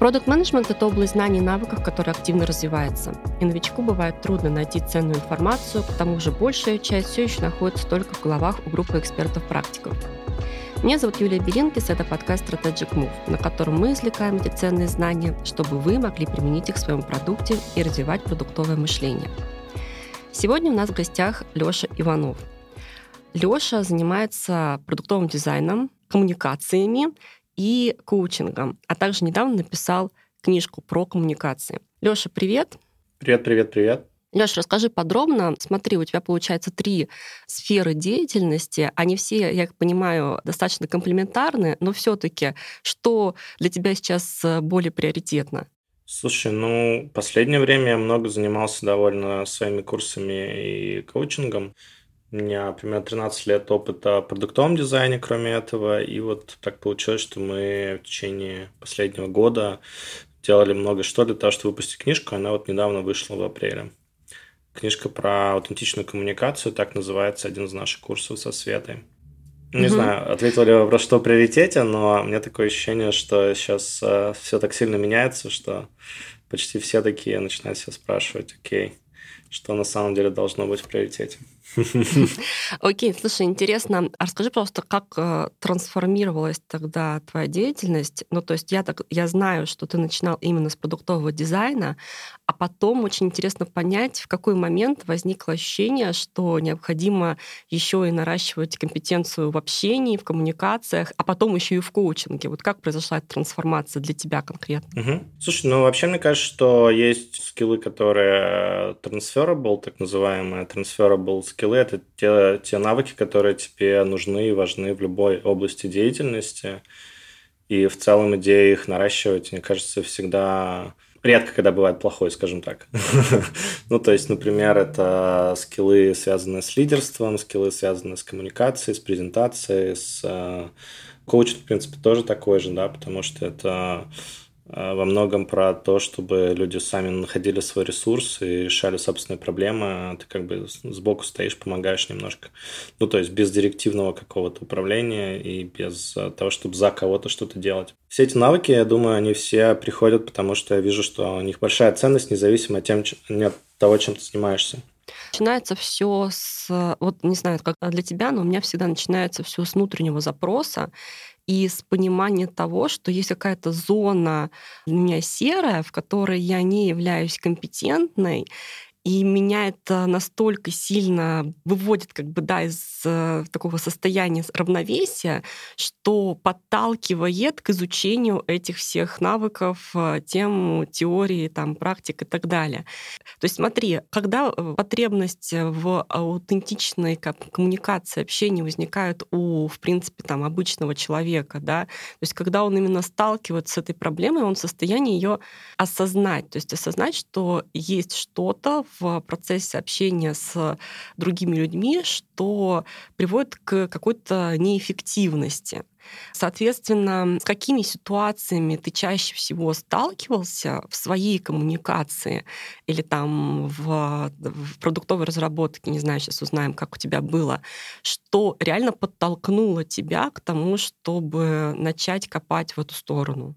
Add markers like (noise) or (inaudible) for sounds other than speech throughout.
Продукт менеджмент это область знаний и навыков, которая активно развивается. И новичку бывает трудно найти ценную информацию, к тому же большая часть все еще находится только в головах у группы экспертов-практиков. Меня зовут Юлия Белинкис, это подкаст Strategic Move, на котором мы извлекаем эти ценные знания, чтобы вы могли применить их в своем продукте и развивать продуктовое мышление. Сегодня у нас в гостях Леша Иванов. Леша занимается продуктовым дизайном, коммуникациями и коучингом, а также недавно написал книжку про коммуникации. Леша, привет. Привет, привет, привет. Леш, расскажи подробно. Смотри, у тебя получается три сферы деятельности. Они все, я понимаю, достаточно комплементарны, но все-таки что для тебя сейчас э, более приоритетно? Слушай, ну, последнее время я много занимался довольно своими курсами и коучингом. У меня примерно 13 лет опыта в продуктовом дизайне, кроме этого. И вот так получилось, что мы в течение последнего года делали много что для того, чтобы выпустить книжку. Она вот недавно вышла в апреле. Книжка про аутентичную коммуникацию, так называется один из наших курсов со Светой. Не угу. знаю, ответил ли вопрос, что в приоритете, но мне такое ощущение, что сейчас э, все так сильно меняется, что почти все такие начинают себя спрашивать, окей, что на самом деле должно быть в приоритете. (laughs) Окей, слушай, интересно, а расскажи просто, как э, трансформировалась тогда твоя деятельность? Ну, то есть я, так, я знаю, что ты начинал именно с продуктового дизайна, а потом очень интересно понять, в какой момент возникло ощущение, что необходимо еще и наращивать компетенцию в общении, в коммуникациях, а потом еще и в коучинге. Вот как произошла эта трансформация для тебя конкретно? Угу. Слушай, ну вообще мне кажется, что есть скиллы, которые transferable, так называемые transferable скиллы – это те, те навыки, которые тебе нужны и важны в любой области деятельности. И в целом идея их наращивать, мне кажется, всегда редко, когда бывает плохой, скажем так. (laughs) ну, то есть, например, это скиллы, связанные с лидерством, скиллы, связанные с коммуникацией, с презентацией, с э, коучинг, в принципе, тоже такой же, да, потому что это во многом про то, чтобы люди сами находили свой ресурс и решали собственные проблемы. Ты как бы сбоку стоишь, помогаешь немножко. Ну, то есть без директивного какого-то управления и без э, того, чтобы за кого-то что-то делать. Все эти навыки, я думаю, они все приходят, потому что я вижу, что у них большая ценность, независимо от, тем, от того, чем ты занимаешься. Начинается все с, вот не знаю, как для тебя, но у меня всегда начинается все с внутреннего запроса и с понимания того, что есть какая-то зона у меня серая, в которой я не являюсь компетентной, и меня это настолько сильно выводит как бы, да, из э, такого состояния равновесия, что подталкивает к изучению этих всех навыков, э, тем, теории, там, практик и так далее. То есть смотри, когда э, потребность в аутентичной коммуникации, общении возникает у, в принципе, там, обычного человека, да, то есть когда он именно сталкивается с этой проблемой, он в состоянии ее осознать, то есть осознать, что есть что-то в процессе общения с другими людьми, что приводит к какой-то неэффективности. Соответственно, с какими ситуациями ты чаще всего сталкивался в своей коммуникации или там в, в продуктовой разработке, не знаю, сейчас узнаем, как у тебя было, что реально подтолкнуло тебя к тому, чтобы начать копать в эту сторону?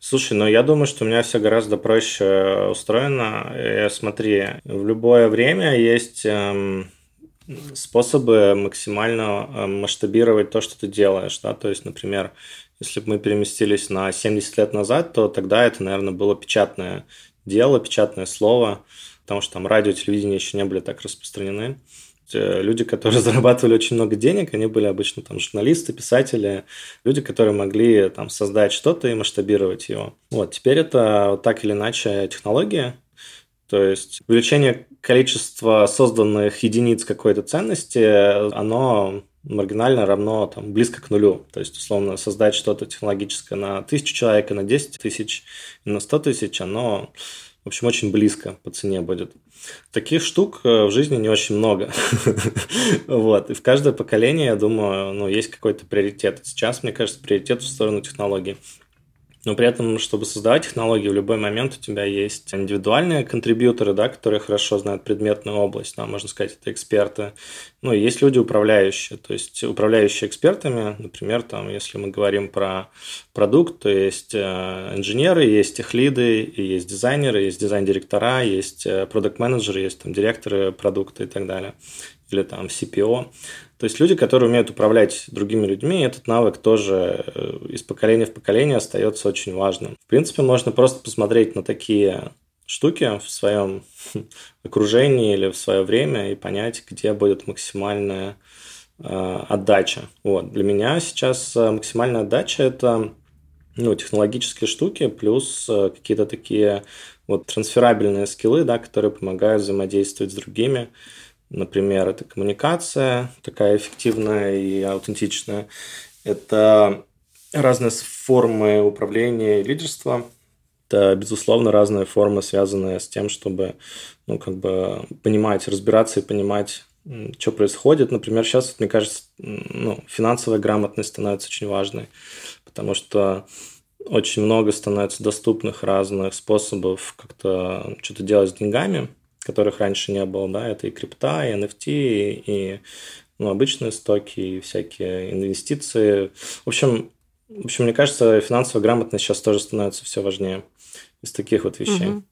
Слушай, ну я думаю, что у меня все гораздо проще устроено. И, смотри, в любое время есть эм, способы максимально эм, масштабировать то, что ты делаешь. Да? То есть, например, если бы мы переместились на 70 лет назад, то тогда это, наверное, было печатное дело, печатное слово, потому что там радио, телевидение еще не были так распространены. Э, люди, которые (laughs) зарабатывали очень много денег, они были обычно там журналисты, писатели, люди, которые могли там создать что-то и масштабировать его. Вот, теперь это так или иначе технология, то есть увеличение количества созданных единиц какой-то ценности, оно маргинально равно там, близко к нулю. То есть, условно, создать что-то технологическое на тысячу человек, и на 10 тысяч, и на 100 тысяч, оно в общем, очень близко по цене будет. Таких штук э, в жизни не очень много. (laughs) вот. И в каждое поколение, я думаю, ну, есть какой-то приоритет. Сейчас, мне кажется, приоритет в сторону технологий. Но при этом, чтобы создавать технологии, в любой момент у тебя есть индивидуальные контрибьюторы, да, которые хорошо знают предметную область, да, можно сказать, это эксперты. Ну, и есть люди управляющие, то есть управляющие экспертами, например, там, если мы говорим про продукт, то есть э, инженеры, есть их лиды, есть дизайнеры, есть дизайн-директора, есть э, продукт-менеджеры, есть там директоры продукта и так далее, или там CPO. То есть люди, которые умеют управлять другими людьми, этот навык тоже э, из поколения в поколение остается очень важным. В принципе, можно просто посмотреть на такие штуки в своем (laughs) окружении или в свое время и понять, где будет максимальная э, отдача. Вот. Для меня сейчас э, максимальная отдача – это ну, технологические штуки плюс какие-то такие вот трансферабельные скиллы, да, которые помогают взаимодействовать с другими. Например, это коммуникация такая эффективная и аутентичная. Это разные формы управления и лидерства. Это, безусловно, разные формы, связанные с тем, чтобы ну, как бы понимать, разбираться и понимать, что происходит. Например, сейчас, мне кажется, ну, финансовая грамотность становится очень важной, потому что очень много становится доступных разных способов как-то что-то делать с деньгами – которых раньше не было, да, это и крипта, и NFT, и, и ну, обычные стоки, и всякие инвестиции. В общем, в общем, мне кажется, финансовая грамотность сейчас тоже становится все важнее из таких вот вещей. Угу.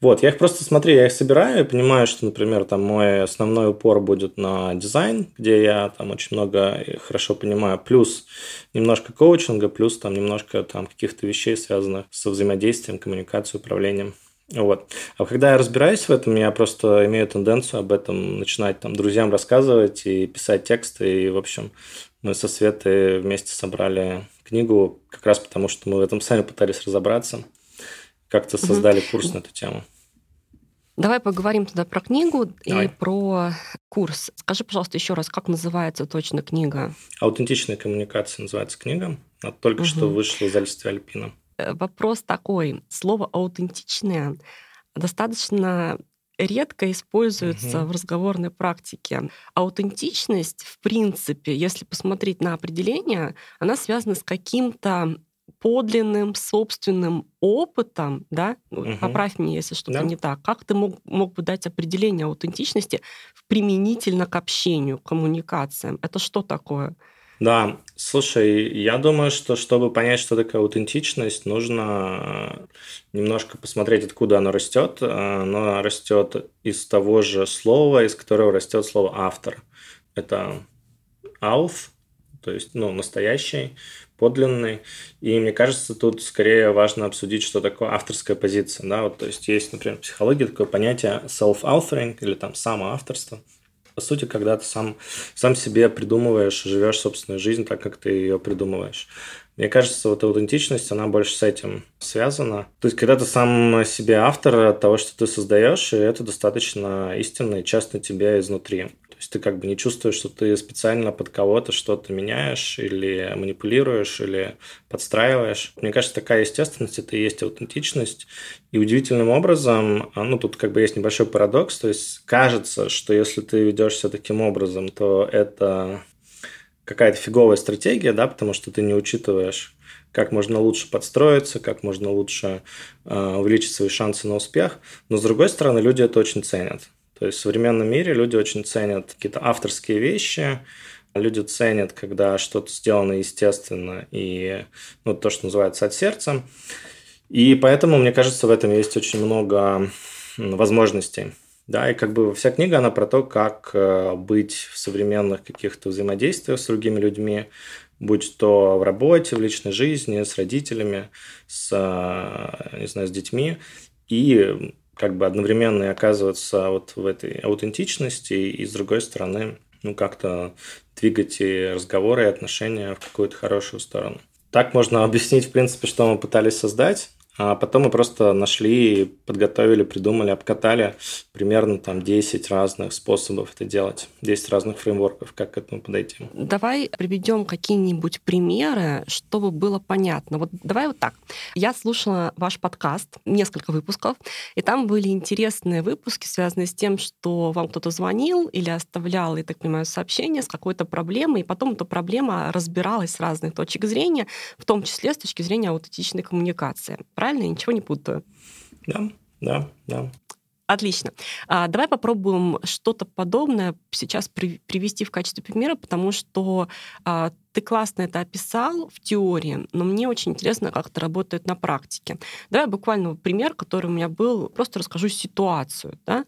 Вот, я их просто смотрю, я их собираю и понимаю, что, например, там мой основной упор будет на дизайн, где я там очень много хорошо понимаю, плюс немножко коучинга, плюс там немножко там каких-то вещей, связанных со взаимодействием, коммуникацией, управлением. Вот. А когда я разбираюсь в этом, я просто имею тенденцию об этом начинать там друзьям рассказывать и писать тексты. И, в общем, мы со Светой вместе собрали книгу, как раз потому, что мы в этом сами пытались разобраться. Как-то создали угу. курс на эту тему. Давай поговорим тогда про книгу Давай. и про курс. Скажи, пожалуйста, еще раз, как называется точно книга? Аутентичная коммуникация называется книга. Она только угу. что вышла из Альстви Альпина. Э, вопрос такой. Слово аутентичное достаточно редко используется угу. в разговорной практике. Аутентичность, в принципе, если посмотреть на определение, она связана с каким-то подлинным собственным опытом, да, угу. поправь меня, если что-то да. не так, как ты мог, мог бы дать определение аутентичности применительно к общению, к коммуникациям? Это что такое? Да, слушай, я думаю, что чтобы понять, что такое аутентичность, нужно э, немножко посмотреть, откуда оно растет. Э, оно растет из того же слова, из которого растет слово автор. Это auth, то есть ну, настоящий, подлинный. И мне кажется, тут скорее важно обсудить, что такое авторская позиция. Да? Вот, то есть есть, например, в психологии такое понятие self-authoring или там самоавторство – по сути, когда ты сам, сам себе придумываешь, живешь собственную жизнь так, как ты ее придумываешь. Мне кажется, вот аутентичность, она больше с этим связана. То есть, когда ты сам себе автор того, что ты создаешь, и это достаточно истинно и часто тебе изнутри. То есть ты как бы не чувствуешь, что ты специально под кого-то что-то меняешь или манипулируешь, или подстраиваешь. Мне кажется, такая естественность – это и есть аутентичность. И удивительным образом, а, ну тут как бы есть небольшой парадокс, то есть кажется, что если ты ведешься таким образом, то это какая-то фиговая стратегия, да, потому что ты не учитываешь как можно лучше подстроиться, как можно лучше э, увеличить свои шансы на успех. Но с другой стороны, люди это очень ценят. То есть в современном мире люди очень ценят какие-то авторские вещи, люди ценят, когда что-то сделано естественно и ну, то, что называется от сердца. И поэтому, мне кажется, в этом есть очень много возможностей. Да, и как бы вся книга, она про то, как э, быть в современных каких-то взаимодействиях с другими людьми, будь то в работе, в личной жизни, с родителями, с, э, не знаю, с детьми. И как бы одновременно и оказываться вот в этой аутентичности, и с другой стороны, ну, как-то двигать и разговоры, и отношения в какую-то хорошую сторону. Так можно объяснить, в принципе, что мы пытались создать. А потом мы просто нашли, подготовили, придумали, обкатали примерно там 10 разных способов это делать, 10 разных фреймворков, как к этому подойти. Давай приведем какие-нибудь примеры, чтобы было понятно. Вот давай вот так. Я слушала ваш подкаст, несколько выпусков, и там были интересные выпуски, связанные с тем, что вам кто-то звонил или оставлял, я так понимаю, сообщение с какой-то проблемой, и потом эта проблема разбиралась с разных точек зрения, в том числе с точки зрения аутентичной коммуникации. Правильно? Я ничего не путаю. Да, да, да. Отлично. А, давай попробуем что-то подобное сейчас при, привести в качестве примера, потому что а, ты классно это описал в теории, но мне очень интересно, как это работает на практике. Давай буквально пример, который у меня был, просто расскажу ситуацию. Да?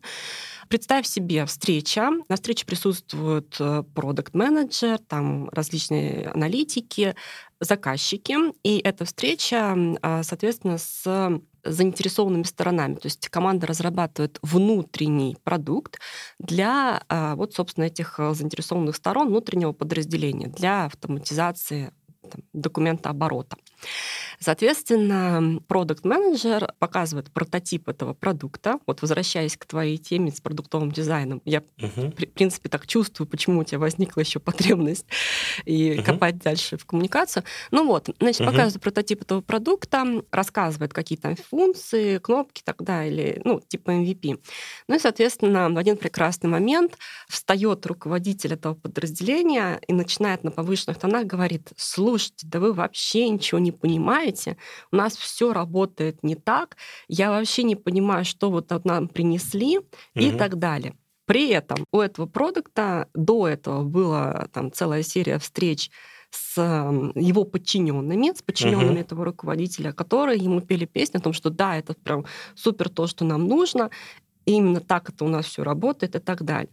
Представь себе встреча. На встрече присутствуют э, продукт-менеджер, там различные аналитики, заказчики. И эта встреча, а, соответственно, с заинтересованными сторонами. То есть команда разрабатывает внутренний продукт для а, вот, собственно, этих э, заинтересованных сторон внутреннего подразделения для автоматизации там, документа оборота. Соответственно, продукт менеджер показывает прототип этого продукта. Вот возвращаясь к твоей теме с продуктовым дизайном, я, uh-huh. в принципе, так чувствую, почему у тебя возникла еще потребность и uh-huh. копать дальше в коммуникацию. Ну вот, значит, uh-huh. показывает прототип этого продукта, рассказывает, какие там функции, кнопки и так далее, ну, типа MVP. Ну и, соответственно, в один прекрасный момент встает руководитель этого подразделения и начинает на повышенных тонах говорит, слушайте, да вы вообще ничего не понимаете, у нас все работает не так, я вообще не понимаю, что вот нам принесли угу. и так далее. При этом у этого продукта до этого была там целая серия встреч с его подчиненными, с подчиненными uh-huh. этого руководителя, которые ему пели песню о том, что да, это прям супер то, что нам нужно, именно так это у нас все работает и так далее.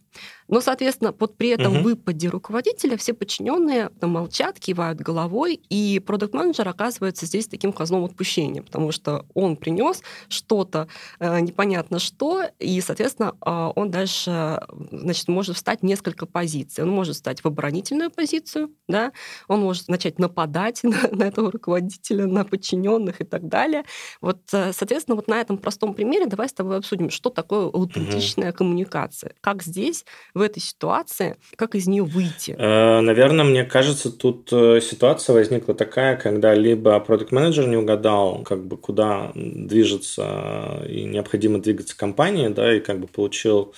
Но, соответственно, вот при этом угу. выпаде руководителя все подчиненные там, молчат, кивают головой, и продукт-менеджер оказывается здесь таким козлом отпущения, потому что он принес что-то э, непонятно что, и, соответственно, э, он дальше значит, может встать несколько позиций. Он может встать в оборонительную позицию, да, он может начать нападать (laughs) на, на этого руководителя, на подчиненных и так далее. Вот, э, соответственно, вот на этом простом примере давай с тобой обсудим, что такое аутентичная угу. коммуникация, как здесь в этой ситуации, как из нее выйти? Э, наверное, мне кажется, тут э, ситуация возникла такая, когда либо продукт менеджер не угадал, как бы куда движется и необходимо двигаться компании, да, и как бы получил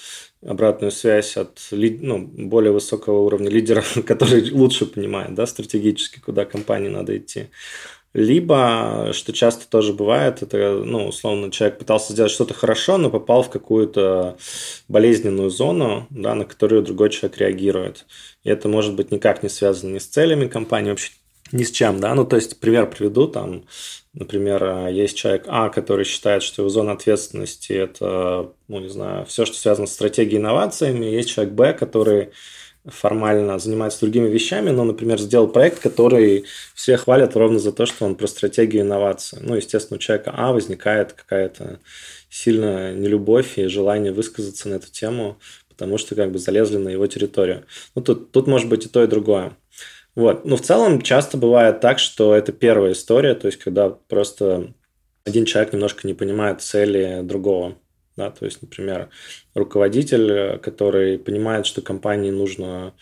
обратную связь от ну, более высокого уровня лидеров, (laughs) который лучше понимает да, стратегически, куда компании надо идти. Либо, что часто тоже бывает, это, ну, условно, человек пытался сделать что-то хорошо, но попал в какую-то болезненную зону, да, на которую другой человек реагирует. И это может быть никак не связано ни с целями компании, вообще ни с чем, да. Ну, то есть, пример приведу, там, например, есть человек А, который считает, что его зона ответственности – это, ну, не знаю, все, что связано с стратегией инновациями. Есть человек Б, который формально занимается другими вещами, но, например, сделал проект, который все хвалят ровно за то, что он про стратегию инновации. Ну, естественно, у человека А возникает какая-то сильная нелюбовь и желание высказаться на эту тему, потому что как бы залезли на его территорию. Ну, тут, тут может быть и то, и другое. Вот. Но в целом часто бывает так, что это первая история, то есть когда просто один человек немножко не понимает цели другого. Да, то есть, например, руководитель, который понимает, что компании нужно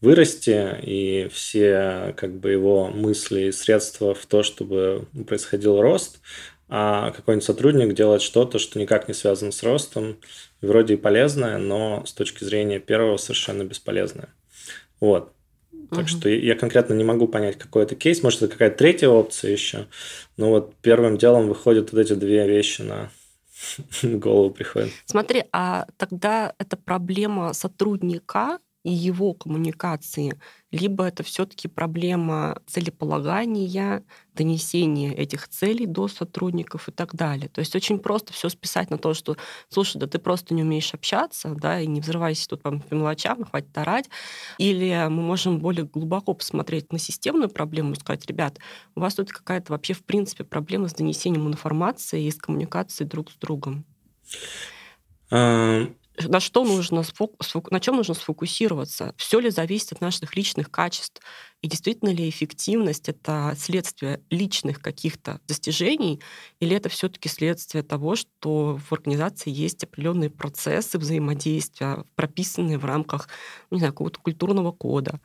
вырасти, и все как бы его мысли и средства в то, чтобы происходил рост, а какой-нибудь сотрудник делает что-то, что никак не связано с ростом, вроде и полезное, но с точки зрения первого совершенно бесполезное. Вот. Так uh-huh. что я конкретно не могу понять, какой это кейс. Может, это какая-то третья опция еще. Но вот первым делом выходят вот эти две вещи на в (laughs) голову приходит. Смотри, а тогда это проблема сотрудника и его коммуникации, либо это все-таки проблема целеполагания, донесения этих целей до сотрудников и так далее. То есть очень просто все списать на то, что, слушай, да ты просто не умеешь общаться, да, и не взрывайся тут по мелочам, хватит орать. Или мы можем более глубоко посмотреть на системную проблему и сказать, ребят, у вас тут какая-то вообще в принципе проблема с донесением информации и с коммуникацией друг с другом. На что нужно, на чем нужно сфокусироваться, все ли зависит от наших личных качеств, и действительно ли эффективность это следствие личных каких-то достижений, или это все-таки следствие того, что в организации есть определенные процессы взаимодействия, прописанные в рамках, не знаю, какого-то культурного кода.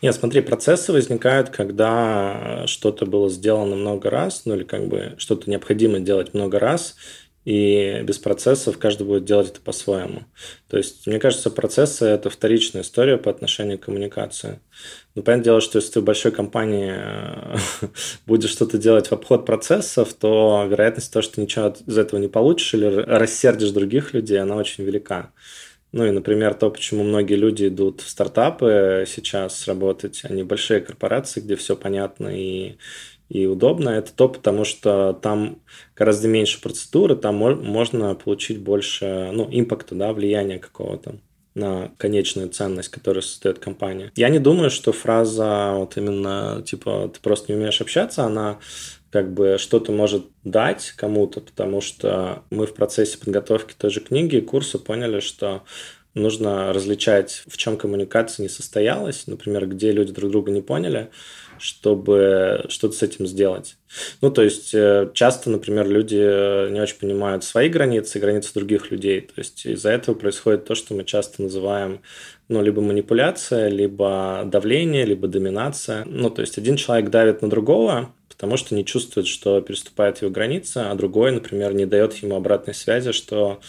Нет, смотри, процессы возникают, когда что-то было сделано много раз, ну или как бы что-то необходимо делать много раз, и без процессов каждый будет делать это по-своему. То есть, мне кажется, процессы – это вторичная история по отношению к коммуникации. Ну, понятное дело, что если ты в большой компании э, (laughs) будешь что-то делать в обход процессов, то вероятность того, что ничего из этого не получишь или рассердишь других людей, она очень велика. Ну и, например, то, почему многие люди идут в стартапы сейчас работать, они большие корпорации, где все понятно и и удобно, это то, потому что там гораздо меньше процедуры, там можно получить больше ну, импакта, да, влияния какого-то на конечную ценность, которую создает компания. Я не думаю, что фраза вот именно типа ты просто не умеешь общаться, она как бы что-то может дать кому-то, потому что мы в процессе подготовки той же книги и курса поняли, что нужно различать, в чем коммуникация не состоялась, например, где люди друг друга не поняли, чтобы что-то с этим сделать. Ну, то есть э, часто, например, люди э, не очень понимают свои границы границы других людей. То есть из-за этого происходит то, что мы часто называем ну, либо манипуляция, либо давление, либо доминация. Ну, то есть один человек давит на другого, потому что не чувствует, что переступает его границы, а другой, например, не дает ему обратной связи, что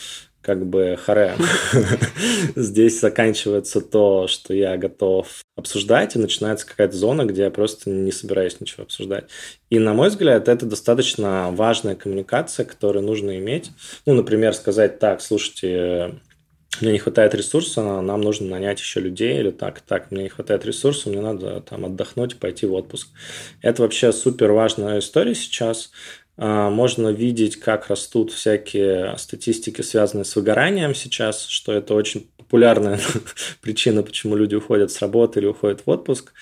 как бы харе. (laughs) Здесь заканчивается то, что я готов обсуждать, и начинается какая-то зона, где я просто не собираюсь ничего обсуждать. И, на мой взгляд, это достаточно важная коммуникация, которую нужно иметь. Ну, например, сказать так, слушайте, мне не хватает ресурса, нам нужно нанять еще людей, или так, так, мне не хватает ресурса, мне надо там отдохнуть, пойти в отпуск. Это вообще супер важная история сейчас. А, можно видеть, как растут всякие статистики, связанные с выгоранием сейчас, что это очень популярная (laughs) причина, почему люди уходят с работы или уходят в отпуск.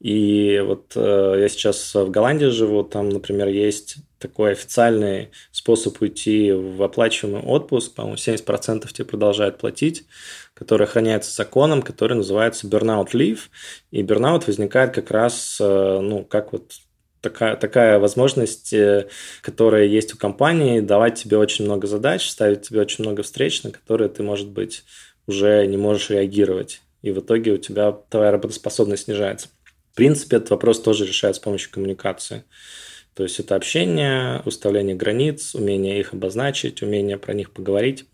И вот э, я сейчас в Голландии живу, там, например, есть такой официальный способ уйти в оплачиваемый отпуск, по-моему, 70% тебе продолжают платить, который охраняется законом, который называется burnout leave. И burnout возникает как раз, э, ну, как вот такая, такая возможность, э, которая есть у компании, давать тебе очень много задач, ставить тебе очень много встреч, на которые ты, может быть, уже не можешь реагировать. И в итоге у тебя твоя работоспособность снижается. В принципе, этот вопрос тоже решается с помощью коммуникации. То есть это общение, уставление границ, умение их обозначить, умение про них поговорить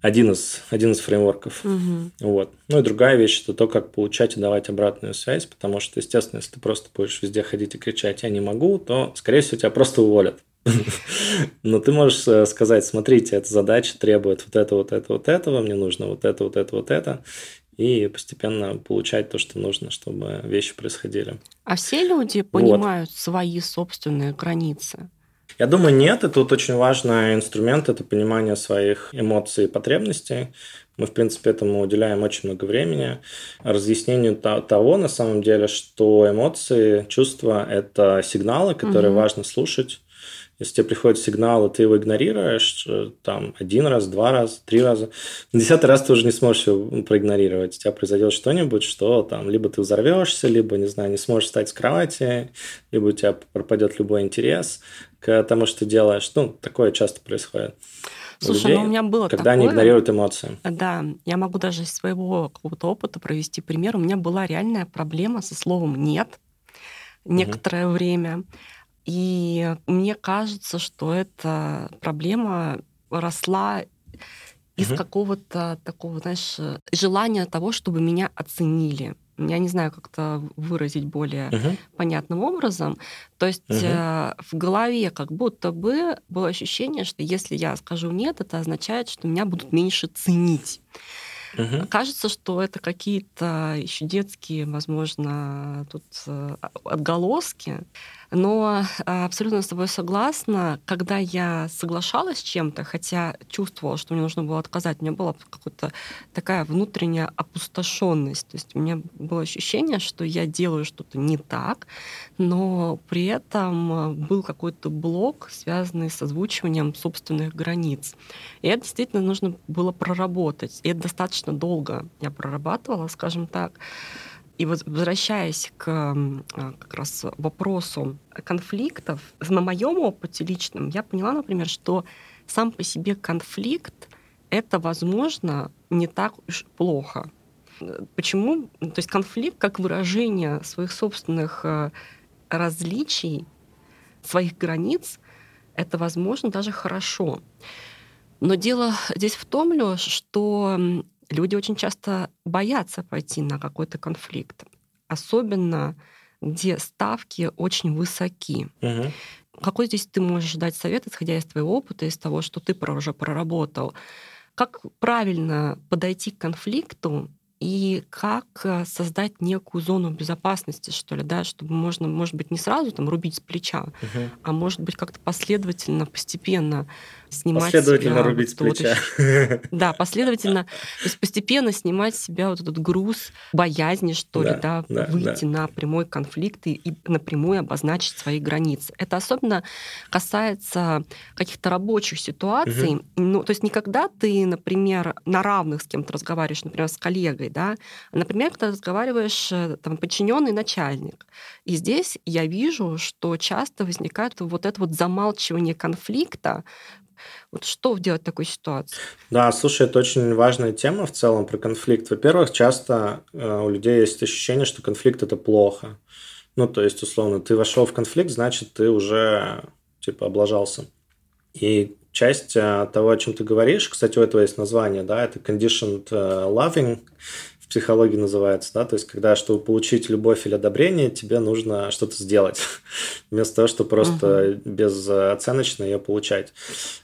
один из, один из фреймворков. Угу. Вот. Ну и другая вещь – это то, как получать и давать обратную связь, потому что, естественно, если ты просто будешь везде ходить и кричать «я не могу», то, скорее всего, тебя просто уволят. (laughs) Но ты можешь э, сказать, смотрите, эта задача требует вот это, вот это, вот этого, мне нужно вот это, вот это, вот это, и постепенно получать то, что нужно, чтобы вещи происходили. А все люди понимают вот. свои собственные границы? Я думаю, нет. Это вот очень важный инструмент, это понимание своих эмоций и потребностей. Мы, в принципе, этому уделяем очень много времени. Разъяснению того, на самом деле, что эмоции, чувства – это сигналы, которые угу. важно слушать. Если тебе приходит сигнал, и ты его игнорируешь, э, там, один раз, два раза, три раза, на десятый раз ты уже не сможешь его проигнорировать. У тебя произойдет что-нибудь, что там, либо ты взорвешься, либо, не знаю, не сможешь встать с кровати, либо у тебя пропадет любой интерес к тому, что делаешь. Ну, такое часто происходит. Слушай, людей, ну у меня было когда такое, они игнорируют эмоции. Да, я могу даже из своего какого-то опыта провести пример. У меня была реальная проблема со словом «нет» некоторое угу. время. И мне кажется, что эта проблема росла из угу. какого-то такого, знаешь, желания того, чтобы меня оценили. Я не знаю, как это выразить более uh понятным образом. То есть uh в голове как будто бы было ощущение, что если я скажу нет, это означает, что меня будут меньше ценить. Угу. Кажется, что это какие-то еще детские, возможно, тут э, отголоски. Но а, абсолютно с тобой согласна, когда я соглашалась с чем-то, хотя чувствовала, что мне нужно было отказать, у меня была какая-то такая внутренняя опустошенность. То есть у меня было ощущение, что я делаю что-то не так, но при этом был какой-то блок, связанный с озвучиванием собственных границ. И это действительно нужно было проработать. И это достаточно долго я прорабатывала, скажем так. И вот возвращаясь к а, как раз вопросу конфликтов, на моем опыте личном я поняла, например, что сам по себе конфликт это, возможно, не так уж плохо. Почему? То есть конфликт как выражение своих собственных э, различий, своих границ, это, возможно, даже хорошо. Но дело здесь в том, Лёш, что люди очень часто боятся пойти на какой-то конфликт, особенно где ставки очень высоки. Угу. Какой здесь ты можешь дать совет, исходя из твоего опыта, из того, что ты уже проработал? Как правильно подойти к конфликту и как э, создать некую зону безопасности, что ли, да, чтобы можно, может быть, не сразу там рубить с плеча, угу. а может быть как-то последовательно, постепенно снимать последовательно себя, рубить вот, с плеча. Вот, (laughs) да, последовательно, то есть постепенно снимать с себя вот этот груз боязни, что да, ли, да, да выйти да. на прямой конфликт и, и напрямую обозначить свои границы. Это особенно касается каких-то рабочих ситуаций. Угу. Ну, то есть никогда ты, например, на равных с кем-то разговариваешь, например, с коллегой, да. Например, когда разговариваешь э, там, подчиненный начальник. И здесь я вижу, что часто возникает вот это вот замалчивание конфликта, вот что делать в такой ситуации? Да, слушай, это очень важная тема в целом про конфликт. Во-первых, часто э, у людей есть ощущение, что конфликт это плохо. Ну, то есть, условно, ты вошел в конфликт, значит, ты уже типа облажался. И часть э, того, о чем ты говоришь, кстати, у этого есть название, да, это conditioned э, loving, в психологии называется, да, то есть когда, чтобы получить любовь или одобрение, тебе нужно что-то сделать, (laughs) вместо того, чтобы просто угу. безоценочно ее получать.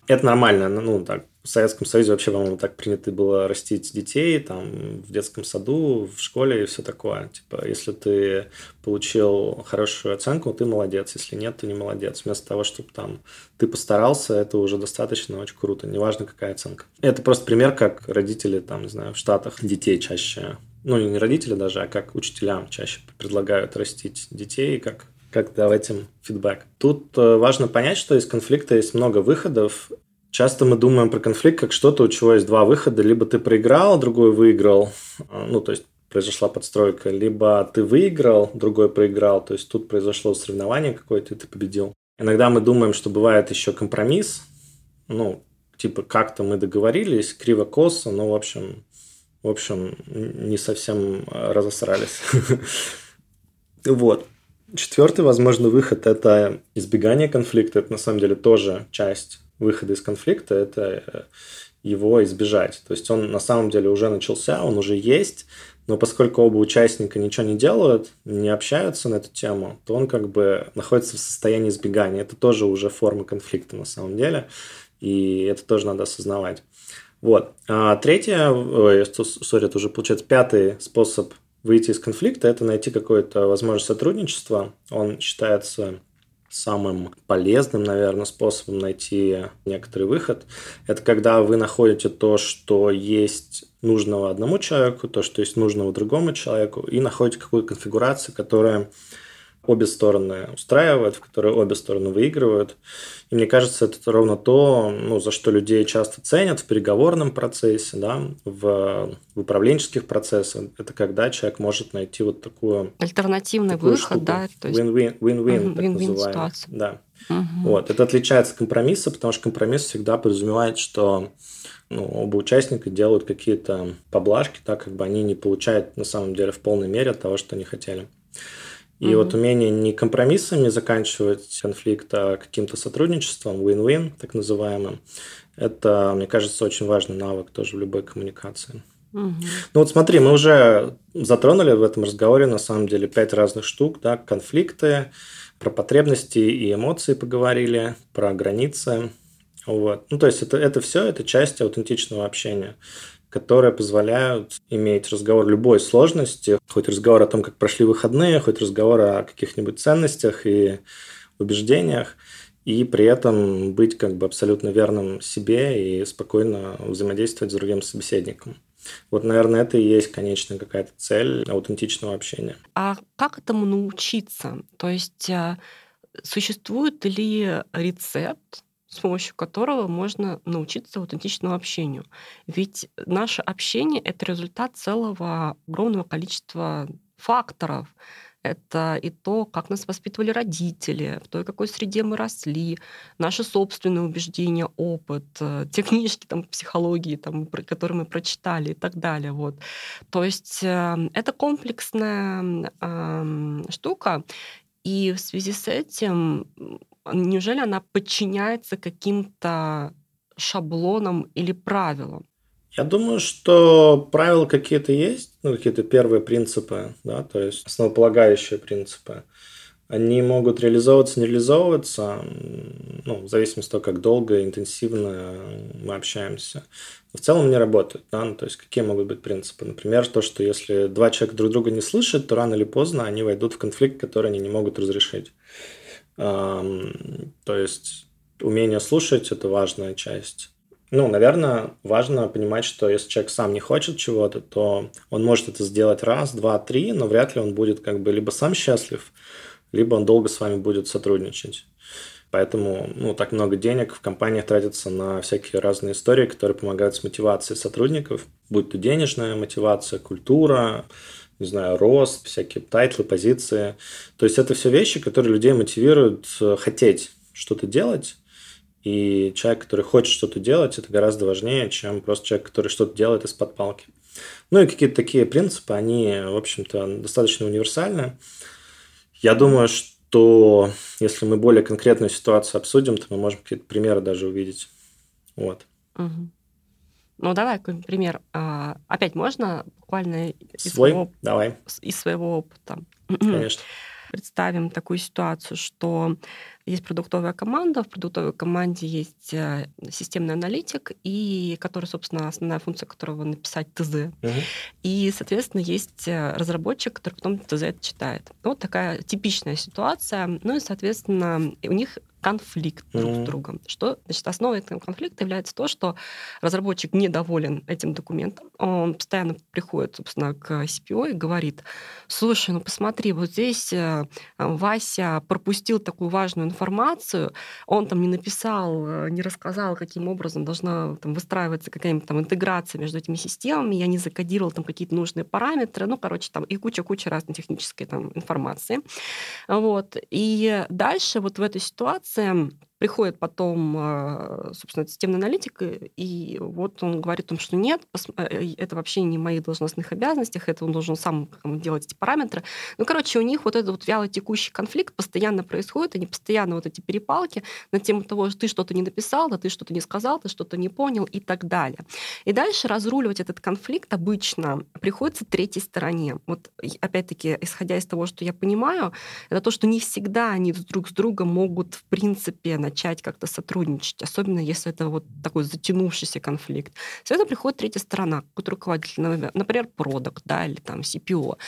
Это нормально, ну, так, в Советском Союзе вообще, по-моему, так принято было растить детей, там, в детском саду, в школе и все такое. Типа, если ты получил хорошую оценку, ты молодец, если нет, то не молодец. Вместо того, чтобы там ты постарался, это уже достаточно очень круто, неважно, какая оценка. Это просто пример, как родители, там, не знаю, в Штатах детей чаще ну, не родители даже, а как учителям чаще предлагают растить детей, как как давать им фидбэк. Тут э, важно понять, что из конфликта есть много выходов, Часто мы думаем про конфликт как что-то, у чего есть два выхода. Либо ты проиграл, другой выиграл. А, ну, то есть произошла подстройка. Либо ты выиграл, другой проиграл. То есть тут произошло соревнование какое-то, и ты победил. Иногда мы думаем, что бывает еще компромисс. Ну, типа как-то мы договорились, криво-косо, но, в общем, в общем, не совсем разосрались. (laughs) Вот. Четвертый, возможно, выход – это избегание конфликта. Это, на самом деле, тоже часть выхода из конфликта – это э, его избежать. То есть он на самом деле уже начался, он уже есть, но поскольку оба участника ничего не делают, не общаются на эту тему, то он как бы находится в состоянии избегания. Это тоже уже форма конфликта на самом деле, и это тоже надо осознавать. Вот. А третье, сори, это уже получается пятый способ выйти из конфликта – это найти какое-то возможность сотрудничества. Он считается самым полезным, наверное, способом найти некоторый выход. Это когда вы находите то, что есть нужного одному человеку, то, что есть нужного другому человеку, и находите какую-то конфигурацию, которая обе стороны устраивает, в которой обе стороны выигрывают. И мне кажется, это ровно то, ну, за что людей часто ценят в переговорном процессе, да, в, в управленческих процессах. Это когда человек может найти вот такую... Альтернативный такую выход, штуку. да? Win-win, win-win, так называемый. Да. Угу. Вот. Это отличается от компромисса, потому что компромисс всегда подразумевает, что ну, оба участника делают какие-то поблажки, так как бы они не получают на самом деле в полной мере от того, что они хотели. И mm вот умение не компромиссами заканчивать конфликт, а каким-то сотрудничеством, win-win, так называемым, это, мне кажется, очень важный навык тоже в любой коммуникации. mm Ну вот смотри, мы уже затронули в этом разговоре на самом деле пять разных штук, да, конфликты, про потребности и эмоции поговорили, про границы. Вот. Ну, то есть это, это все, это часть аутентичного общения которые позволяют иметь разговор любой сложности, хоть разговор о том, как прошли выходные, хоть разговор о каких-нибудь ценностях и убеждениях, и при этом быть как бы абсолютно верным себе и спокойно взаимодействовать с другим собеседником. Вот, наверное, это и есть конечная какая-то цель аутентичного общения. А как этому научиться? То есть э, существует ли рецепт, с помощью которого можно научиться аутентичному общению. Ведь наше общение — это результат целого огромного количества факторов. Это и то, как нас воспитывали родители, в той, какой среде мы росли, наши собственные убеждения, опыт, э, те книжки там, психологии, там, которые мы прочитали и так далее. Вот. То есть э, это комплексная э, штука, и в связи с этим неужели она подчиняется каким-то шаблонам или правилам? Я думаю, что правила какие-то есть, ну, какие-то первые принципы, да, то есть основополагающие принципы. Они могут реализовываться, не реализовываться, ну, в зависимости от того, как долго, интенсивно мы общаемся. Но в целом не работают, да, ну, то есть какие могут быть принципы? Например, то, что если два человека друг друга не слышат, то рано или поздно они войдут в конфликт, который они не могут разрешить. То есть умение слушать – это важная часть. Ну, наверное, важно понимать, что если человек сам не хочет чего-то, то он может это сделать раз, два, три, но вряд ли он будет как бы либо сам счастлив, либо он долго с вами будет сотрудничать. Поэтому ну, так много денег в компаниях тратится на всякие разные истории, которые помогают с мотивацией сотрудников, будь то денежная мотивация, культура, не знаю, рост, всякие title ы, позиции. То есть это все вещи, которые людей мотивируют э, хотеть что-то делать. И человек, который хочет что-то делать, это гораздо важнее, чем просто человек, который что-то делает из-под палки. Ну и какие-то такие принципы, они, в общем-то, достаточно универсальны. Я думаю, что если мы более конкретную ситуацию обсудим, то мы можем какие-то примеры даже увидеть. Вот. Угу. Ну, давай какой пример. А, опять можно буквально из, Свой? своего, давай. из своего опыта. Конечно. (clears throat) Представим такую ситуацию, что есть продуктовая команда, в продуктовой команде есть э, системный аналитик, и который, собственно, основная функция которого написать ТЗ. Угу. И, соответственно, есть э, разработчик, который потом ТЗ это читает. Вот такая типичная ситуация. Ну и, соответственно, у них конфликт друг mm-hmm. с другом. Что, значит, основой этого конфликта является то, что разработчик недоволен этим документом. Он постоянно приходит, собственно, к CPO и говорит, слушай, ну посмотри, вот здесь э, Вася пропустил такую важную информацию, он там не написал, э, не рассказал, каким образом должна там, выстраиваться какая-нибудь там интеграция между этими системами, я не закодировал там какие-то нужные параметры, ну, короче, там и куча-куча разной технической там информации. Вот. И дальше вот в этой ситуации um, приходит потом, а, собственно, системный аналитик, и вот он говорит о том, что нет, э, это вообще не в моих должностных обязанностях, это он должен сам делать эти параметры. Ну, короче, у них вот этот вот вяло текущий конфликт постоянно происходит, они постоянно вот эти перепалки на тему того, что ты что-то не написал, да ты что-то не сказал, ты что-то не понял и так далее. И дальше разруливать этот конфликт обычно приходится третьей стороне. Вот опять-таки, исходя из того, что я понимаю, это то, что не всегда они друг с другом могут, в принципе, начать как-то сотрудничать, особенно если это вот такой затянувшийся конфликт. Всегда приходит третья сторона, какой-то руководитель, например, продукт, да, или там CPO.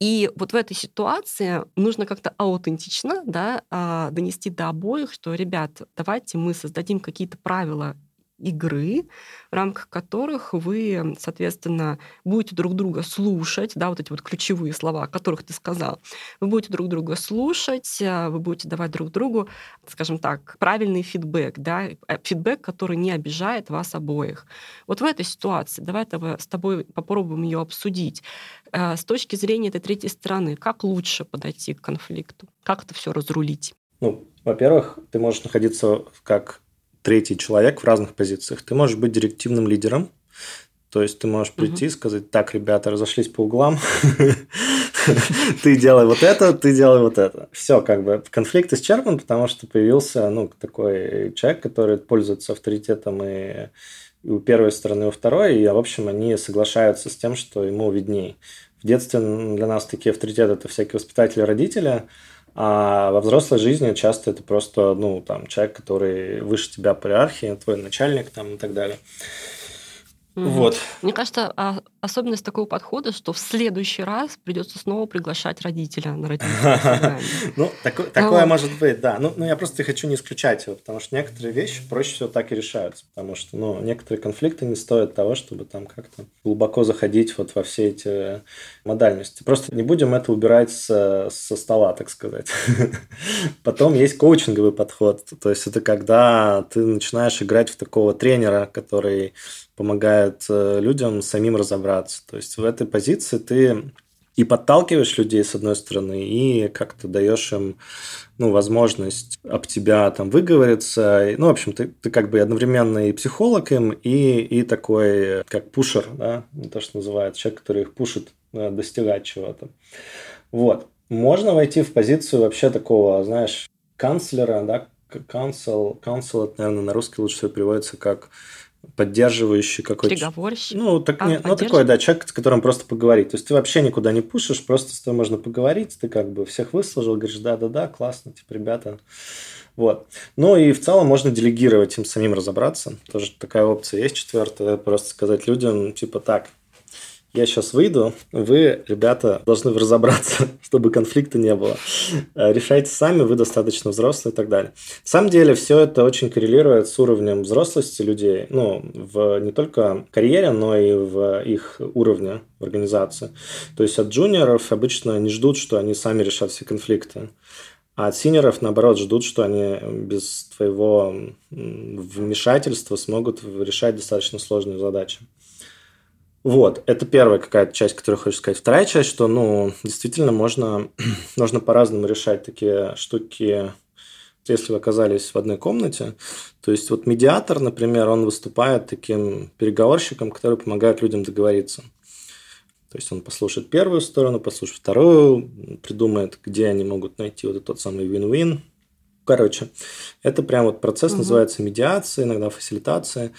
И вот в этой ситуации нужно как-то аутентично да, а, донести до обоих, что, ребят, давайте мы создадим какие-то правила игры, в рамках которых вы, соответственно, будете друг друга слушать, да, вот эти вот ключевые слова, о которых ты сказал. Вы будете друг друга слушать, а, вы будете давать друг другу, скажем так, правильный фидбэк, да, э, фидбэк, который не обижает вас обоих. Вот в этой ситуации давай с тобой попробуем ее обсудить. Э, с точки зрения этой третьей стороны, как лучше подойти к конфликту? Как это все разрулить? Ну, во-первых, ты можешь находиться как третий человек в разных позициях. Ты можешь быть директивным лидером, то есть ты можешь прийти и сказать, так, ребята, разошлись по углам, (laughs) ты делай вот это, ты делай вот это. Все, как бы конфликт исчерпан, потому что появился ну, такой человек, который пользуется авторитетом и, и у первой стороны, и у второй, и, в общем, они соглашаются с тем, что ему видней. В детстве для нас такие авторитеты – это всякие воспитатели, родители – а во взрослой жизни часто это просто, ну, там, человек, который выше тебя по иерархии, твой начальник там и так далее. Mm-hmm. Вот. Мне кажется, а, особенность такого подхода, что в следующий раз придется снова приглашать родителя на родительское (laughs) Ну, такое может быть, да. Ну, ну, я просто хочу не исключать его, потому что некоторые вещи проще всего так и решаются, потому что, ну, некоторые конфликты не стоят того, чтобы там как-то глубоко заходить вот во все эти модальности. Просто не будем это убирать со стола, так сказать. (laughs) Потом есть коучинговый подход, то есть это когда ты начинаешь играть в такого тренера, который помогает э, людям самим разобраться. То есть в этой позиции ты и подталкиваешь людей, с одной стороны, и как-то даешь им ну, возможность об тебя там выговориться. Ну, в общем, ты, ты как бы одновременно и психолог им, и, и такой, как пушер, да, то, что называют, человек, который их пушит э, достигать чего-то. Вот. Можно войти в позицию вообще такого, знаешь, канцлера, да, counsel, counsel, это, наверное, на русский лучше всего переводится как поддерживающий какой-то... Переговорщик? Ну, так, а, не, ну, такой, да, человек, с которым просто поговорить. То есть ты вообще никуда не пушишь, просто с тобой можно поговорить, ты как бы всех выслужил, говоришь, да-да-да, классно, типа, ребята. Вот. Ну и в целом можно делегировать им самим разобраться. Тоже такая опция есть четвертая. Просто сказать людям, типа, так, я сейчас выйду, вы, ребята, должны разобраться, (laughs) чтобы конфликта не было. Э, решайте сами, вы достаточно взрослые и так далее. На самом деле все это очень коррелирует с уровнем взрослости людей, ну, в не только карьере, но и в их уровне в организации. То есть от джуниоров обычно не ждут, что они сами решат все конфликты. А от синеров, наоборот, ждут, что они без твоего вмешательства смогут решать достаточно сложные задачи. Вот, это первая какая-то часть, которую хочу сказать. Вторая часть, что, ну, действительно можно, (clears throat) можно по-разному решать такие штуки, если вы оказались в одной комнате. То есть вот медиатор, например, он выступает таким переговорщиком, который помогает людям договориться. То есть он послушает первую сторону, послушает вторую, придумает, где они могут найти вот тот самый win-win. Короче, это прям вот процесс угу. называется медиация, иногда фасилитация.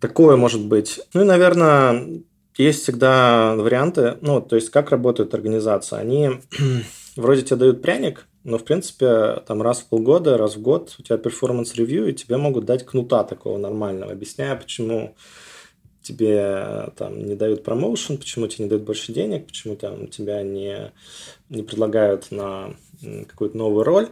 Такое может быть. Ну и, наверное, есть всегда варианты, ну, то есть как работает организация. Они (clears throat) вроде тебе дают пряник, но, в принципе, там раз в полгода, раз в год у тебя performance review, и тебе могут дать кнута такого нормального, объясняя, почему тебе там не дают промоушен, почему тебе не дают больше денег, почему там тебя не, не предлагают на какую-то новую роль.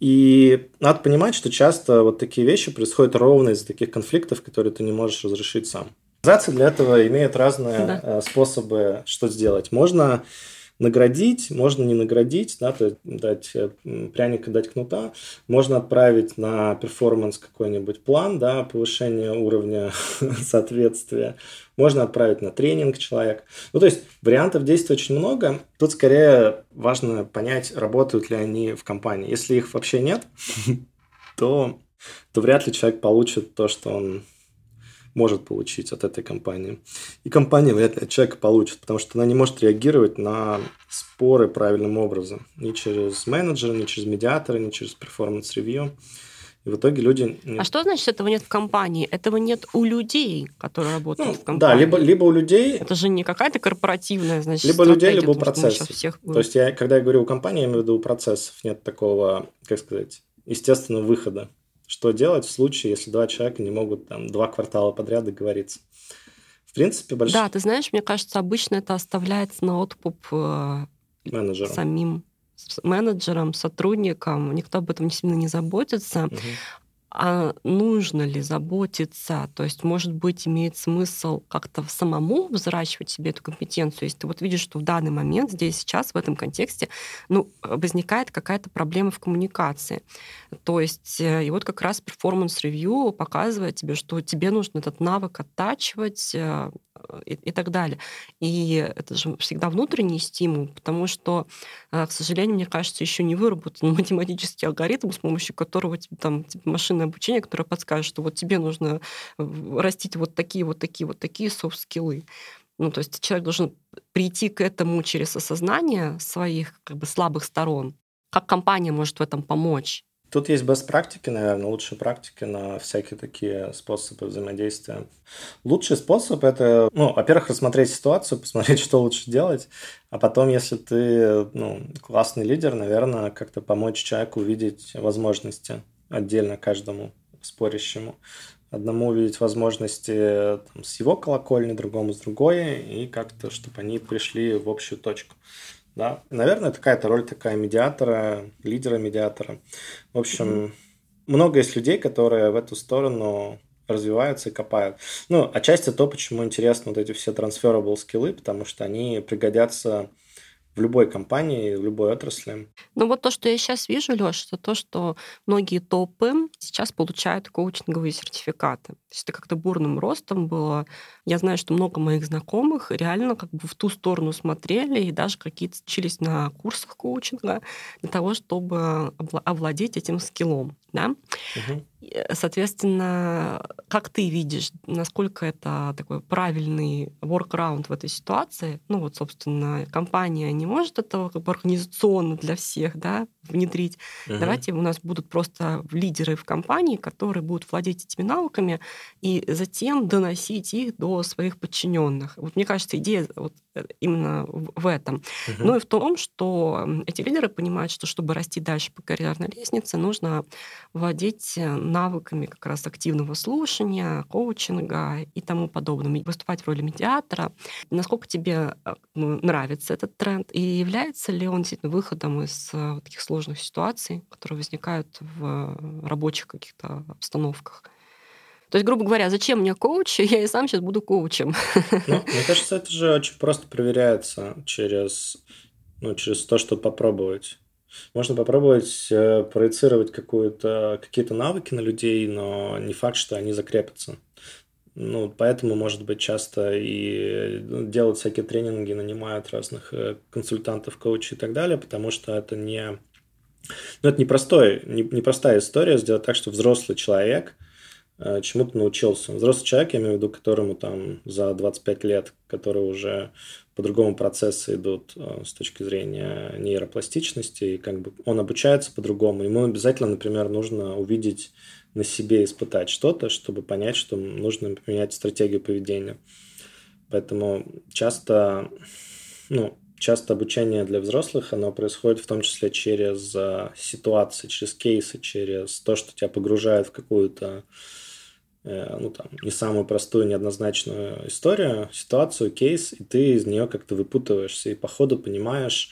И надо понимать, что часто вот такие вещи происходят ровно из-за таких конфликтов, которые ты не можешь разрешить сам. Организации для этого имеют разные да. Э, способы, что сделать. Можно наградить, можно не наградить, да, есть дать э, пряника, дать кнута, можно отправить на перформанс какой-нибудь план, да, повышение уровня (laughs) соответствия, можно отправить на тренинг человек. Ну, то есть вариантов действий очень много. Тут скорее важно понять, работают ли они в компании. Если их вообще нет, (laughs) то, то вряд ли человек получит то, что он может получить от этой компании. И компания вряд ли от человека получит, потому что она не может реагировать на споры правильным образом. Ни через менеджера, ни через медиатора, ни через performance review. И в итоге люди... А что значит этого нет в компании? Этого нет у людей, которые работают ну, в компании. Да, либо, либо у людей... Это же не какая-то корпоративная, значит, Либо людей, либо у процессов. Всех... То есть, я, когда я говорю у компании, я имею в виду у процессов нет такого, как сказать, естественного выхода что делать в случае, если два человека не могут там два квартала подряд договориться. В принципе, большое... Да, ты знаешь, мне кажется, обычно это оставляется на откуп э, менеджерам. самим менеджерам, сотрудникам. Никто об этом сильно не заботится. Угу а нужно ли заботиться? То есть, может быть, имеет смысл как-то самому взращивать себе эту компетенцию, если ты вот видишь, что в данный момент, здесь, сейчас, в этом контексте, ну, возникает какая-то проблема в коммуникации. То есть, э, и вот как раз performance review показывает тебе, что тебе нужно этот навык оттачивать, э, и, и так далее. И это же всегда внутренний стимул, потому что, э, к сожалению, мне кажется, еще не выработан (laughs) математический алгоритм, с помощью которого там типа, машинное обучение, которое подскажет, что вот тебе нужно растить вот такие, вот такие, вот такие софт-скиллы. Ну, то есть человек должен прийти к этому через осознание своих как бы слабых сторон. Как компания может в этом помочь? Тут есть best практики, наверное, лучшие практики на всякие такие способы взаимодействия. Лучший способ – это, ну, во-первых, рассмотреть ситуацию, посмотреть, (laughs) что лучше делать, а потом, если ты ну, классный лидер, наверное, как-то помочь человеку увидеть возможности отдельно каждому спорящему. одному увидеть возможности там, с его колокольни, другому с другой, и как-то, чтобы они пришли в общую точку. Да? Наверное, какая-то роль такая медиатора, лидера-медиатора. В общем, mm-hmm. много есть людей, которые в эту сторону развиваются и копают. Ну, отчасти то, почему интересны вот эти все transferable скиллы, потому что они пригодятся в любой компании, в любой отрасли. Ну вот то, что я сейчас вижу, Леша, это то, что многие топы сейчас получают коучинговые сертификаты. То есть это как-то бурным ростом было. Я знаю, что много моих знакомых реально как бы в ту сторону смотрели и даже какие-то учились на курсах коучинга для того, чтобы овладеть этим скиллом. Да? Угу. Соответственно, как ты видишь, насколько это такой правильный workaround в этой ситуации? Ну вот, собственно, компания не может этого как бы организационно для всех да, внедрить. Угу. Давайте у нас будут просто лидеры в компании, которые будут владеть этими навыками и затем доносить их до своих подчиненных. Вот мне кажется, идея вот э, именно в этом. Угу. Ну и в том, что эти лидеры понимают, что чтобы расти дальше по карьерной лестнице, нужно владеть э, навыками как раз активного слушания, коучинга и тому подобное, выступать в роли медиатора. Насколько тебе э, ну, нравится этот тренд и является ли он действительно выходом из э, таких сложных ситуаций, которые возникают в рабочих каких-то обстановках? То есть, грубо говоря, зачем мне коуч? (laughs) Я и сам сейчас буду коучем. Ну, (laughs) мне кажется, это же очень просто проверяется через, ну, через то, что попробовать. Можно попробовать э, проецировать какие-то навыки на людей, но не факт, что они закрепятся. Ну, поэтому, может быть, часто и ну, делают всякие тренинги, нанимают разных э, консультантов, коучей и так далее, потому что это не... Ну, это непростой, не, непростая история сделать так, что взрослый человек э, чему-то научился. Взрослый человек, я имею в виду, которому там за 25 лет, который уже по-другому процессы идут э, с точки зрения нейропластичности, и как бы он обучается по-другому. Ему обязательно, например, нужно увидеть на себе, испытать что-то, чтобы понять, что нужно поменять стратегию поведения. Поэтому часто, ну, часто обучение для взрослых, оно происходит в том числе через э, ситуации, через кейсы, через то, что тебя погружает в какую-то ну, там, не самую простую, неоднозначную историю, ситуацию, кейс, и ты из нее как-то выпутываешься и по ходу понимаешь,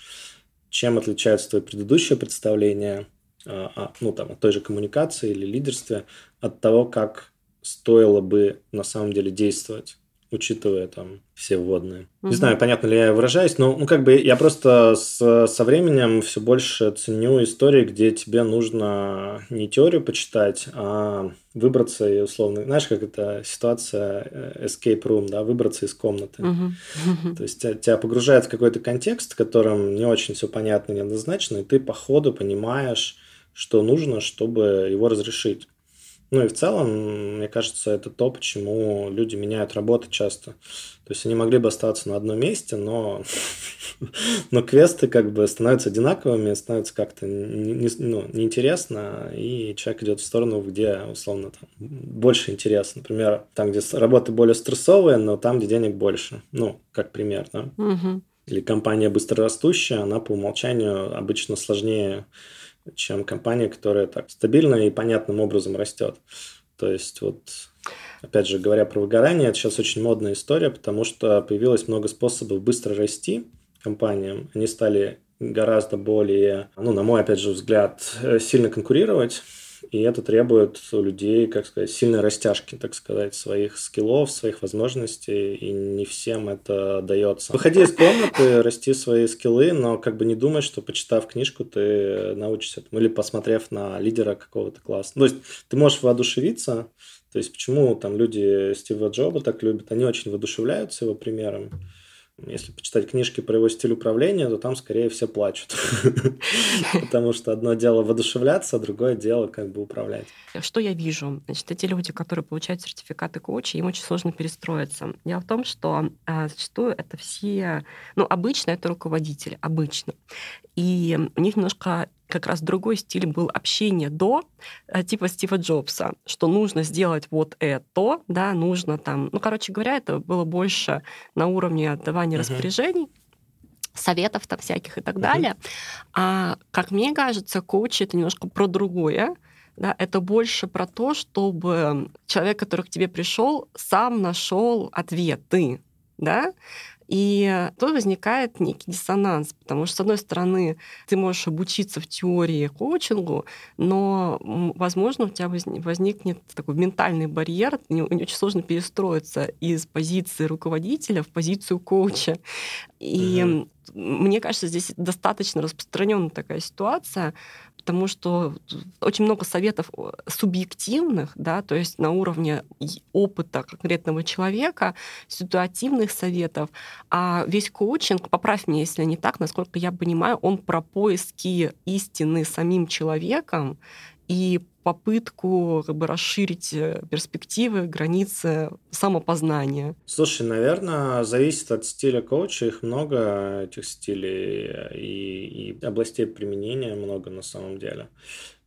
чем отличается твое предыдущее представление а, ну, там, от той же коммуникации или лидерстве от того, как стоило бы на самом деле действовать учитывая там все вводные. Угу. Не знаю, понятно ли я выражаюсь, но ну как бы я просто с, со временем все больше ценю истории, где тебе нужно не теорию почитать, а выбраться и условно, знаешь, как это ситуация э, escape room, да, выбраться из комнаты. Угу. То есть тебя, тебя погружает в какой-то контекст, в котором не очень все понятно, неоднозначно, и ты по ходу понимаешь, что нужно, чтобы его разрешить. Ну и в целом, мне кажется, это то, почему люди меняют работы часто. То есть они могли бы остаться на одном месте, но, (laughs) но квесты как бы становятся одинаковыми, становятся как-то не, ну, неинтересно, и человек идет в сторону, где, условно, там, больше интересно. Например, там, где работы более стрессовые, но там, где денег больше. Ну, как пример, да. Угу. Или компания быстрорастущая, она по умолчанию обычно сложнее чем компания, которая так стабильно и понятным образом растет. То есть вот опять же, говоря про выгорание, это сейчас очень модная история, потому что появилось много способов быстро расти компаниям. Они стали гораздо более, ну, на мой, опять же, взгляд, э, сильно конкурировать и это требует у людей, как сказать, сильной растяжки, так сказать, своих скиллов, своих возможностей, и не всем это дается. Выходи из комнаты, расти свои скиллы, но как бы не думай, что почитав книжку, ты научишься этому, или посмотрев на лидера какого-то класса. То есть ты можешь воодушевиться, то есть почему там люди Стива Джоба так любят, они очень воодушевляются его примером, если почитать книжки про его стиль управления, то там скорее все плачут. (laughs) Потому что одно дело воодушевляться, а другое дело как бы управлять. Что я вижу? Значит, эти люди, которые получают сертификаты коуча, им очень сложно перестроиться. Дело в том, что а, зачастую это все... Ну, обычно это руководители, обычно. И у них немножко как раз другой стиль был общения до, э, типа Стива Джобса, что нужно сделать вот это, да, нужно там, ну, короче говоря, это было больше на уровне отдавания uh-huh. распоряжений, советов там всяких и так uh-huh. далее. А, как мне кажется, коучи это немножко про другое, Да, это больше про то, чтобы человек, который к тебе пришел, сам нашел ответы, да, и тут возникает некий диссонанс, потому что, с одной стороны, ты можешь обучиться в теории коучингу, но, возможно, у тебя возникнет такой ментальный барьер, очень сложно перестроиться из позиции руководителя в позицию коуча. И угу. мне кажется, здесь достаточно распространенная такая ситуация, потому что очень много советов субъективных, да, то есть на уровне опыта конкретного человека, ситуативных советов, а весь коучинг, поправь меня, если не так, насколько я понимаю, он про поиски истины самим человеком и попытку как бы расширить э, перспективы, границы самопознания? Слушай, наверное, зависит от стиля коуча. Их много, этих стилей, и, и областей применения много на самом деле.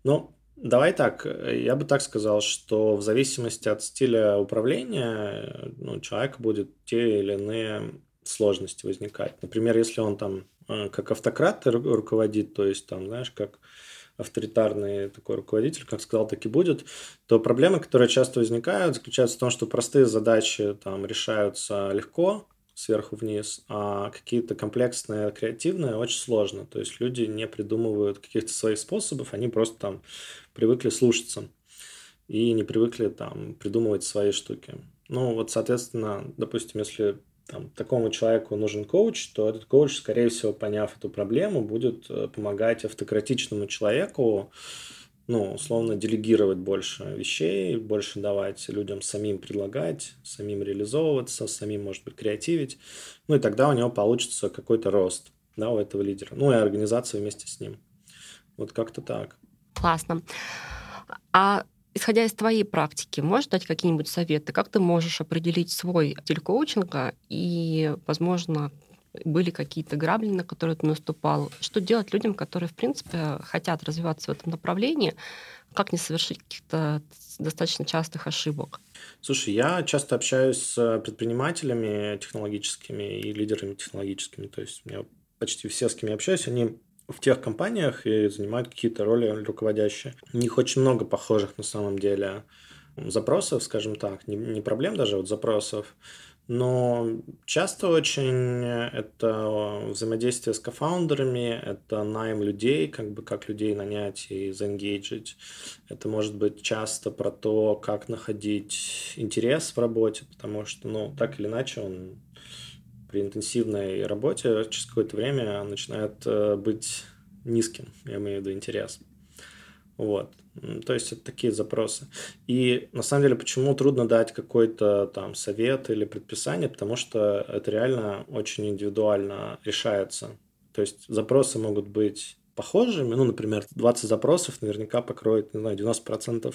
Ну, Давай так, я бы так сказал, что в зависимости от стиля управления ну, у человека будут те или иные сложности возникать. Например, если он там э, как автократ руководит, то есть там, знаешь, как авторитарный такой руководитель, как сказал, так и будет, то проблемы, которые часто возникают, заключаются в том, что простые задачи там решаются легко, сверху вниз, а какие-то комплексные, креативные очень сложно. То есть люди не придумывают каких-то своих способов, они просто там привыкли слушаться и не привыкли там придумывать свои штуки. Ну вот, соответственно, допустим, если там, такому человеку нужен коуч, то этот коуч, скорее всего, поняв эту проблему, будет э, помогать автократичному человеку, ну, условно, делегировать больше вещей, больше давать людям самим предлагать, самим реализовываться, самим, может быть, креативить. Ну, и тогда у него получится какой-то рост, да, у этого лидера. Ну, и организация вместе с ним. Вот как-то так. Классно. А Исходя из твоей практики, можешь дать какие-нибудь советы? Как ты можешь определить свой стиль коучинга и, возможно, были какие-то грабли, на которые ты наступал? Что делать людям, которые, в принципе, хотят развиваться в этом направлении? Как не совершить каких-то достаточно частых ошибок? Слушай, я часто общаюсь с предпринимателями технологическими и лидерами технологическими. То есть у меня почти все, с кем я общаюсь, они в тех компаниях и занимают какие-то роли руководящие. У них очень много похожих на самом деле запросов, скажем так, не, не проблем даже, вот запросов, но часто очень это взаимодействие с кофаундерами, это найм людей, как бы как людей нанять и заэнгейджить. Это может быть часто про то, как находить интерес в работе, потому что, ну, так или иначе он при интенсивной работе через какое-то время начинает э, быть низким, я имею в виду интерес. Вот. То есть это такие запросы. И на самом деле, почему трудно дать какой-то там совет или предписание, потому что это реально очень индивидуально решается. То есть запросы могут быть похожими, ну, например, 20 запросов наверняка покроет, не знаю, 90%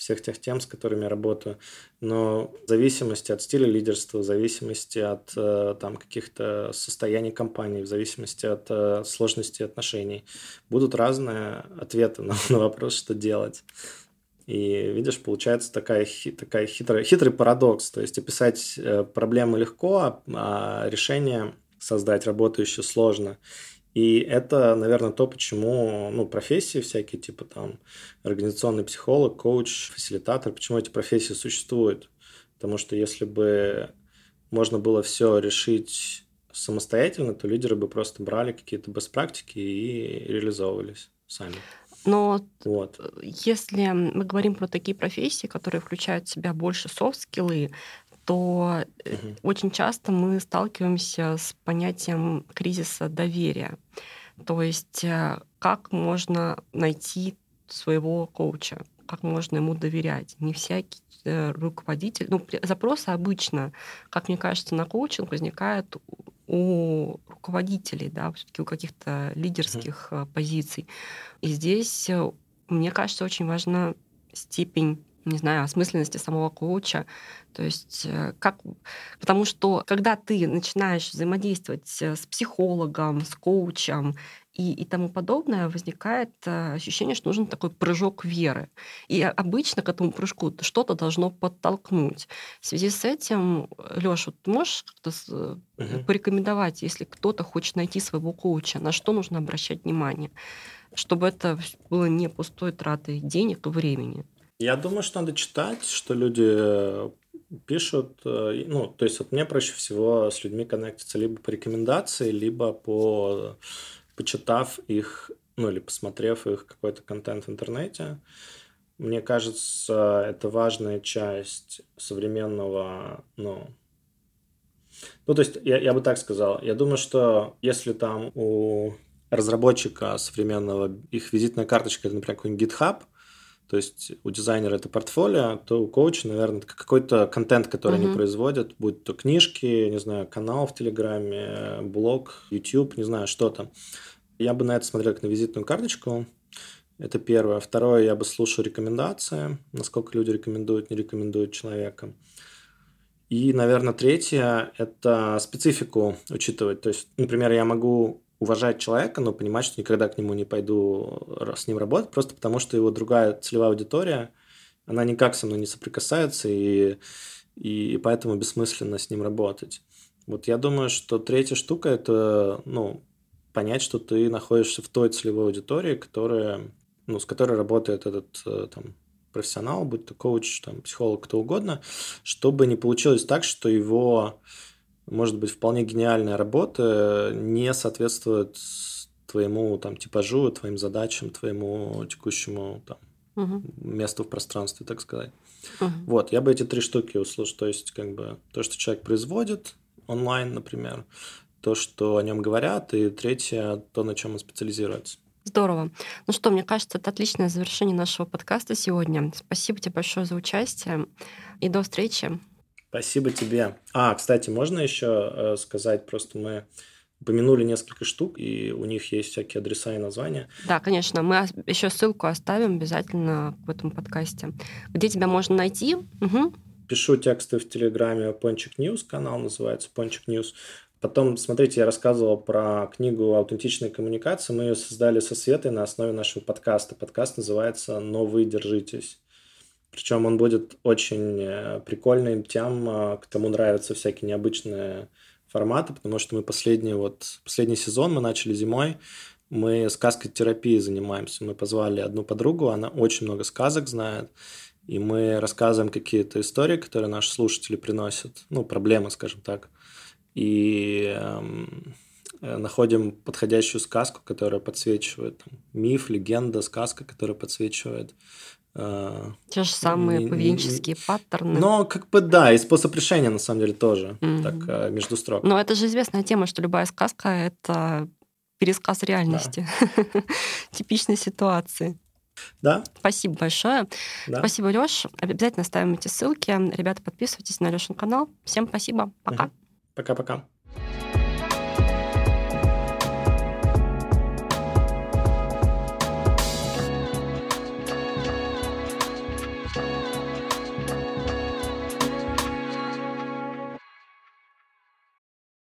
всех тех тем, с которыми я работаю. Но в зависимости от стиля лидерства, в зависимости от э, там, каких-то состояний компании, в зависимости от э, сложности отношений, будут разные ответы (laughs) на, на вопрос, что делать. И видишь, получается такая, такая хитрая, хитрый парадокс. То есть описать э, проблему легко, а, а решение создать работающее сложно. И это, наверное, то, почему ну, профессии всякие, типа там организационный психолог, коуч, фасилитатор, почему эти профессии существуют. Потому что если бы можно было все решить самостоятельно, то лидеры бы просто брали какие-то бест-практики и реализовывались сами. Но вот. если мы говорим про такие профессии, которые включают в себя больше софт-скиллы, то угу. очень часто мы сталкиваемся с понятием кризиса доверия. То есть э, как можно найти своего коуча, как можно ему доверять. Не всякий э, руководитель. Ну, запросы обычно, как мне кажется, на коучинг возникают у руководителей, да, все-таки у каких-то лидерских mm позиций. И здесь, мне кажется, очень важна степень не знаю, осмысленности самого коуча. То есть э, как... Потому что когда ты начинаешь взаимодействовать э, с психологом, с коучем и, и тому подобное, возникает э, ощущение, что нужен такой прыжок веры. И обычно к этому прыжку что-то должно подтолкнуть. В связи с этим, Леша, ты можешь как-то угу. порекомендовать, если кто-то хочет найти своего коуча, на что нужно обращать внимание? чтобы это было не пустой тратой денег и времени. Я думаю, что надо читать, что люди э, пишут. Э, ну, то есть вот мне проще всего с людьми коннектиться либо по рекомендации, либо по почитав их, ну или посмотрев их какой-то контент в интернете. Мне кажется, это важная часть современного, ну, ну, то есть, я, я бы так сказал, я думаю, что если там у разработчика современного их визитная карточка, это, например, какой-нибудь GitHub, то есть у дизайнера это портфолио, то у коуча, наверное, это какой-то контент, который mm-hmm. они производят, будь то книжки, не знаю, канал в Телеграме, блог, YouTube, не знаю, что там. Я бы на это смотрел как на визитную карточку. Это первое. Второе, я бы слушал рекомендации, насколько люди рекомендуют, не рекомендуют человека. И, наверное, третье – это специфику учитывать. То есть, например, я могу уважать человека, но понимать, что никогда к нему не пойду с ним работать, просто потому что его другая целевая аудитория, она никак со мной не соприкасается, и, и поэтому бессмысленно с ним работать. Вот я думаю, что третья штука – это ну, понять, что ты находишься в той целевой аудитории, которая ну, с которой работает этот э, там, профессионал, будь то коуч, там, психолог, кто угодно, чтобы не получилось так, что его, может быть, вполне гениальная работа не соответствует твоему там, типажу, твоим задачам, твоему текущему там, угу. месту в пространстве, так сказать. Угу. Вот, я бы эти три штуки услышал. То есть, как бы, то, что человек производит онлайн, например, то, что о нем говорят, и третье, то, на чем он специализируется. Здорово. Ну что, мне кажется, это отличное завершение нашего подкаста сегодня. Спасибо тебе большое за участие и до встречи. Спасибо тебе. А, кстати, можно еще э, сказать, просто мы упомянули несколько штук, и у них есть всякие адреса и названия. Да, конечно. Мы еще ссылку оставим обязательно в этом подкасте. Где тебя можно найти? Угу. Пишу тексты в Телеграме Пончик Ньюс, канал называется Пончик Ньюс. Потом, смотрите, я рассказывал про книгу «Аутентичная коммуникация». Мы ее создали со Светой на основе нашего подкаста. Подкаст называется «Но вы держитесь». Причем он будет очень э, прикольным тем, э, кому нравятся всякие необычные форматы, потому что мы последний, вот, последний сезон мы начали зимой, мы сказкотерапией занимаемся. Мы позвали одну подругу, она очень много сказок знает, и мы рассказываем какие-то истории, которые наши слушатели приносят, ну, проблемы, скажем так и эм, э, находим подходящую сказку, которая подсвечивает там, миф, легенда, сказка, которая подсвечивает те же самые поведенческие паттерны. Но как бы да, и способ решения на самом деле тоже, mm-hmm. так э, между строк. Но это же известная тема, что любая сказка это пересказ реальности, да. (laughs) типичной ситуации. Да. Спасибо большое. Да. Спасибо, Лёш. Обязательно ставим эти ссылки. Ребята, подписывайтесь на Лёшин канал. Всем спасибо. Пока. Пока-пока.